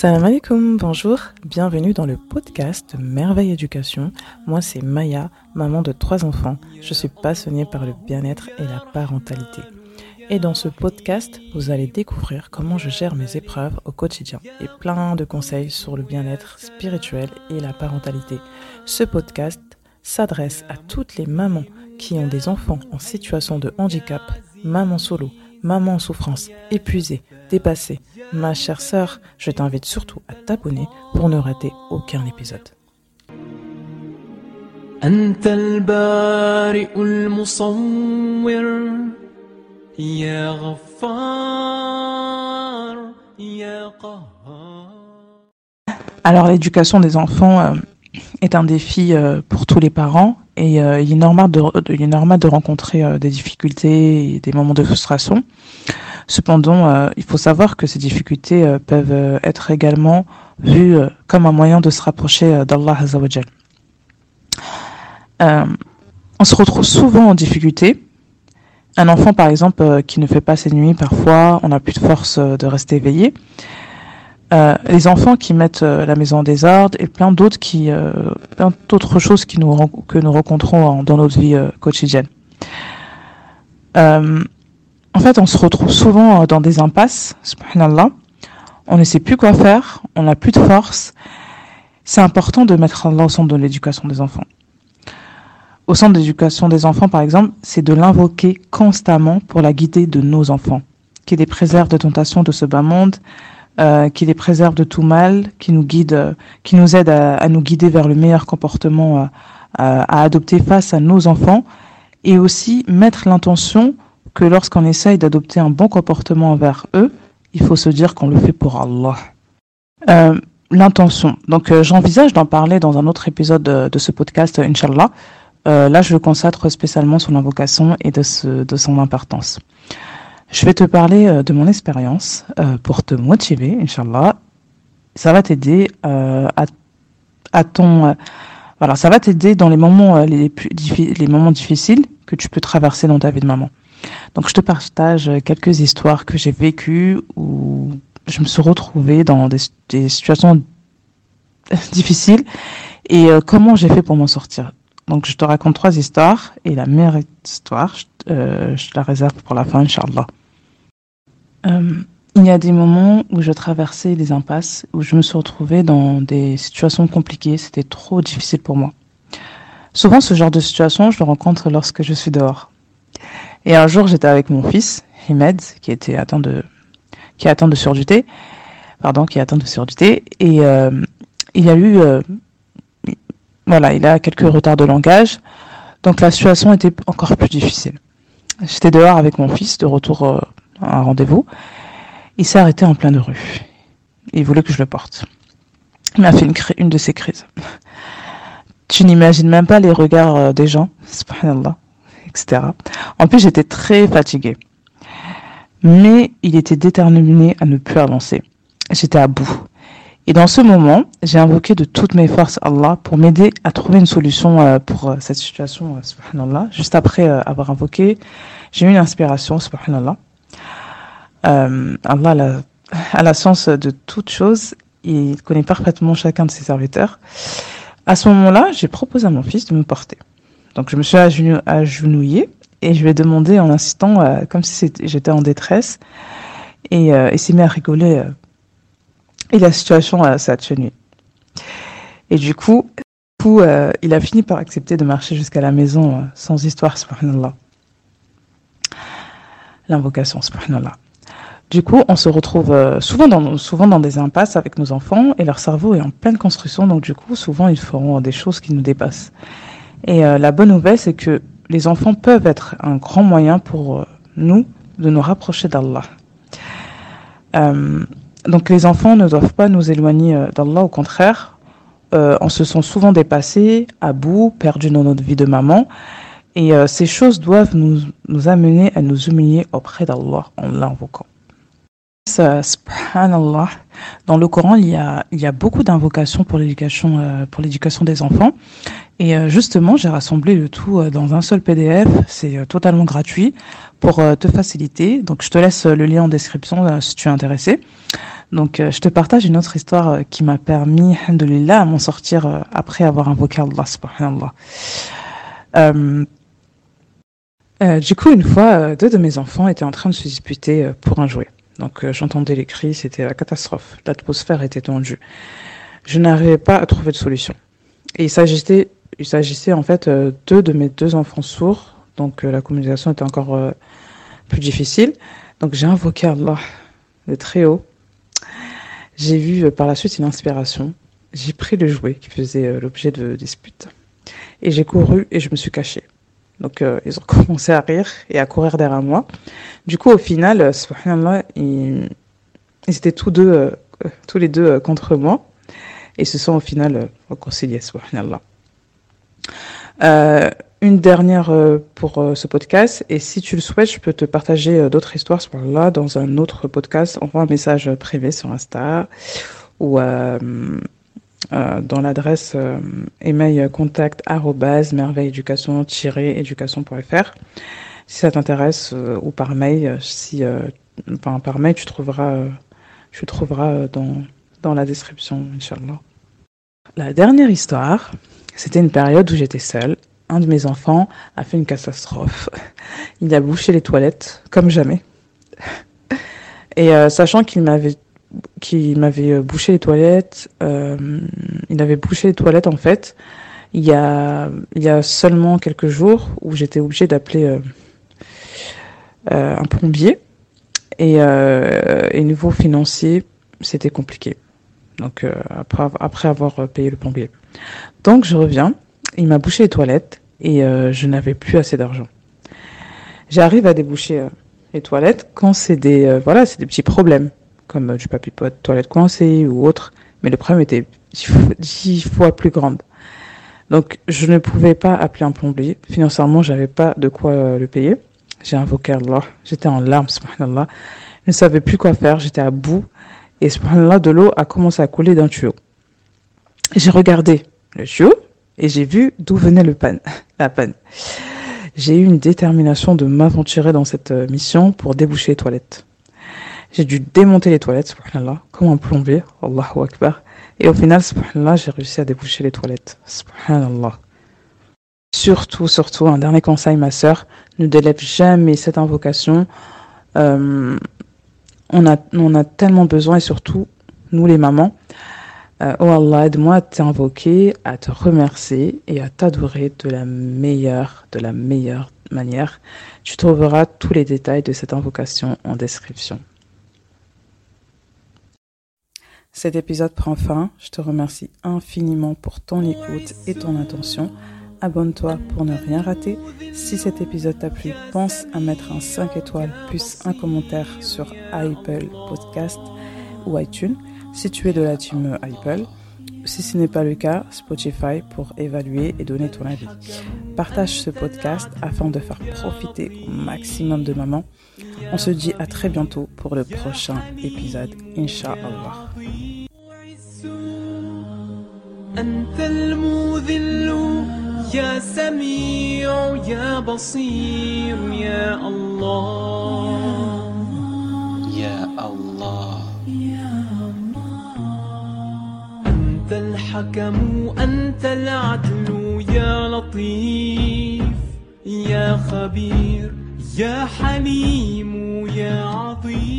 Salam alaikum, bonjour, bienvenue dans le podcast Merveille Éducation. Moi c'est Maya, maman de trois enfants. Je suis passionnée par le bien-être et la parentalité. Et dans ce podcast, vous allez découvrir comment je gère mes épreuves au quotidien et plein de conseils sur le bien-être spirituel et la parentalité. Ce podcast s'adresse à toutes les mamans qui ont des enfants en situation de handicap, maman solo, maman en souffrance, épuisée, dépassée. Ma chère sœur, je t'invite surtout à t'abonner pour ne rater aucun épisode. Alors l'éducation des enfants euh, est un défi euh, pour tous les parents et euh, il, est normal de, rencontrer des difficultés et des moments de frustration. Cependant, il faut savoir que ces difficultés peuvent être également vues comme un moyen de se rapprocher d'Allah Azzawajal. on se retrouve souvent en difficulté un enfant, par exemple, euh, qui ne fait pas ses nuits, parfois, on n'a plus de force euh, de rester éveillé. Euh, les enfants qui mettent la maison en désordre et plein d'autres qui, plein d'autres choses qui nous, que nous rencontrons dans notre vie quotidienne. en fait, on se retrouve souvent dans des impasses, subhanallah. On ne sait plus quoi faire, on n'a plus de force. C'est important de mettre Allah au centre de l'éducation des enfants au centre d'éducation des enfants, par exemple, c'est de l'invoquer constamment pour la guider de nos enfants, qui les préserve de tentations de ce bas monde, euh, qui les préserve de tout mal, qui nous guide, euh, qui nous aide à, nous guider vers le meilleur comportement euh, à adopter face à nos enfants, et aussi mettre l'intention que lorsqu'on essaye d'adopter un bon comportement envers eux, il faut se dire qu'on le fait pour Allah. l'intention. Donc j'envisage d'en parler dans un autre épisode de, ce podcast, Inch'Allah. Là, je le consacre spécialement sur l'invocation et de son importance. Je vais te parler euh, de mon expérience euh, pour te motiver, Inch'Allah. Ça va t'aider à, à ton... voilà, ça va t'aider dans les moments, les, plus les moments difficiles que tu peux traverser dans ta vie de maman. Donc, je te partage quelques histoires que j'ai vécues où je me suis retrouvée dans des, des situations difficiles et comment j'ai fait pour m'en sortir. Donc, je te raconte trois histoires et la meilleure histoire, je, euh, la réserve pour la fin, Inch'Allah. Euh, il y a des moments où je traversais des impasses, où je me suis retrouvée dans des situations compliquées. C'était trop difficile pour moi. Souvent, ce genre de situation, je le rencontre lorsque je suis dehors. Et un jour, j'étais avec mon fils, Himed, qui était atteint de, qui est atteint de surdité, pardon, qui est atteint de surdité, et euh, il a eu euh, voilà, il a quelques retards de langage. Donc la situation était encore plus difficile. J'étais dehors avec mon fils, de retour euh, un rendez-vous. Il s'est arrêté en pleine rue. Il voulait que je le porte. Il m'a fait une, une de ses crises. Tu n'imagines même pas les regards euh, des gens, subhanallah, etc. En plus, j'étais très fatiguée. Mais il était déterminé à ne plus avancer. J'étais à bout. Et dans ce moment, j'ai invoqué de toutes mes forces Allah pour m'aider à trouver une solution euh, pour euh, cette situation, subhanallah. Juste après avoir invoqué, j'ai eu une inspiration, subhanallah. Euh, Allah a la, science de toutes choses. Il connaît parfaitement chacun de ses serviteurs. À ce moment-là, j'ai proposé à mon fils de me porter. Donc je me suis agenouillée et je lui ai demandé en insistant, comme si j'étais en détresse. Et il s'est mis à rigoler et la situation euh, s'est atténuée. Et du coup, coup euh, il a fini par accepter de marcher jusqu'à la maison euh, sans histoire, subhanallah. L'invocation, subhanallah. Du coup, on se retrouve euh, souvent, dans, souvent dans des impasses avec nos enfants et leur cerveau est en pleine construction, donc du coup, souvent, ils feront des choses qui nous dépassent. Et euh, la bonne nouvelle, c'est que les enfants peuvent être un grand moyen pour euh, nous de nous rapprocher d'Allah. Donc les enfants ne doivent pas nous éloigner d'Allah, au contraire. On se sent souvent dépassés, à bout, perdus dans notre vie de maman. Et euh, ces choses doivent nous, nous amener à nous humilier auprès d'Allah en l'invoquant. Subhanallah. Dans le Coran, il y a, il y a beaucoup d'invocations pour l'éducation, euh, pour l'éducation des enfants. Et euh, justement, j'ai rassemblé le tout dans un seul PDF. C'est totalement gratuit pour te faciliter. Donc, je te laisse le lien en description si tu es intéressé. Donc, je te partage une autre histoire qui m'a permis, alhamdoulilah, à m'en sortir après avoir invoqué Allah, subhanallah. Euh, du coup, une fois, deux de mes enfants étaient en train de se disputer pour un jouet. Donc, j'entendais les cris, c'était la catastrophe. L'atmosphère était tendue. Je n'arrivais pas à trouver de solution. Et il s'agissait il s'agissait en fait euh, deux de mes deux enfants sourds, donc euh, la communication était encore euh, plus difficile. Donc j'ai invoqué Allah, le très haut. J'ai vu par la suite une inspiration. J'ai pris le jouet qui faisait l'objet de dispute. Et j'ai couru et je me suis caché. Donc ils ont commencé à rire et à courir derrière moi. Du coup au final, subhanallah, ils, ils étaient tous deux, tous les deux contre moi. Et se sont au final réconciliés, subhanallah. Euh, une dernière euh, pour euh, ce podcast, et si tu le souhaites, je peux te partager d'autres histoires là dans un autre podcast. Envoie un message privé sur Insta ou dans l'adresse email contact merveilleéducation-éducation.fr si ça t'intéresse ou par mail si par mail tu trouveras tu trouveras dans dans la description inchallah la dernière histoire c'était une période où j'étais seule. Un de mes enfants a fait une catastrophe. Il a bouché les toilettes comme jamais. Et euh, sachant qu'il m'avait qu'il m'avait euh, bouché les toilettes, euh, il avait bouché les toilettes en fait. Il y a il y a seulement quelques jours où j'étais obligée d'appeler euh, un plombier et, et niveau financier c'était compliqué. Donc après après avoir payé le plombier. Donc je reviens, il m'a bouché les toilettes et je n'avais plus assez d'argent. J'arrive à déboucher les toilettes quand c'est des voilà, c'est des petits problèmes comme du papier pot, toilette coincée ou autre, mais le problème était dix fois plus grande. Donc je ne pouvais pas appeler un plombier. Financièrement, j'avais pas de quoi le payer. J'ai invoqué Allah. J'étais en larmes, subhanallah. Je ne savais plus quoi faire. J'étais à bout. Et subhanallah, de l'eau a commencé à couler d'un tuyau. J'ai regardé le tuyau et j'ai vu d'où venait le panne, la panne. J'ai eu une détermination de m'aventurer dans cette euh, mission pour déboucher les toilettes. J'ai dû démonter les toilettes, subhanallah, comme un plombier, Allahu Akbar. Et au final, subhanallah, j'ai réussi à déboucher les toilettes. Subhanallah. Surtout, surtout, un dernier conseil, ma sœur, ne délève jamais cette invocation. Euh, on, a, on a tellement besoin, et surtout, nous les mamans, euh, oh Allah, aide-moi à t'invoquer, à te remercier et à t'adorer de la meilleure, de la meilleure manière. Tu trouveras tous les détails de cette invocation en description. Cet épisode prend fin. Je te remercie infiniment pour ton écoute et ton attention. Abonne-toi pour ne rien rater. Si cet épisode t'a plu, pense à mettre un 5 étoiles plus un commentaire sur Apple Podcast ou iTunes si tu es de la team Apple. Si ce n'est pas le cas, Spotify pour évaluer et donner ton avis. Partage ce podcast afin de faire profiter au maximum de mamans. On se dit à très bientôt pour le prochain épisode, Inch'Allah. أنت الحكم أنت العدل يا لطيف يا خبير يا حليم يا عظيم.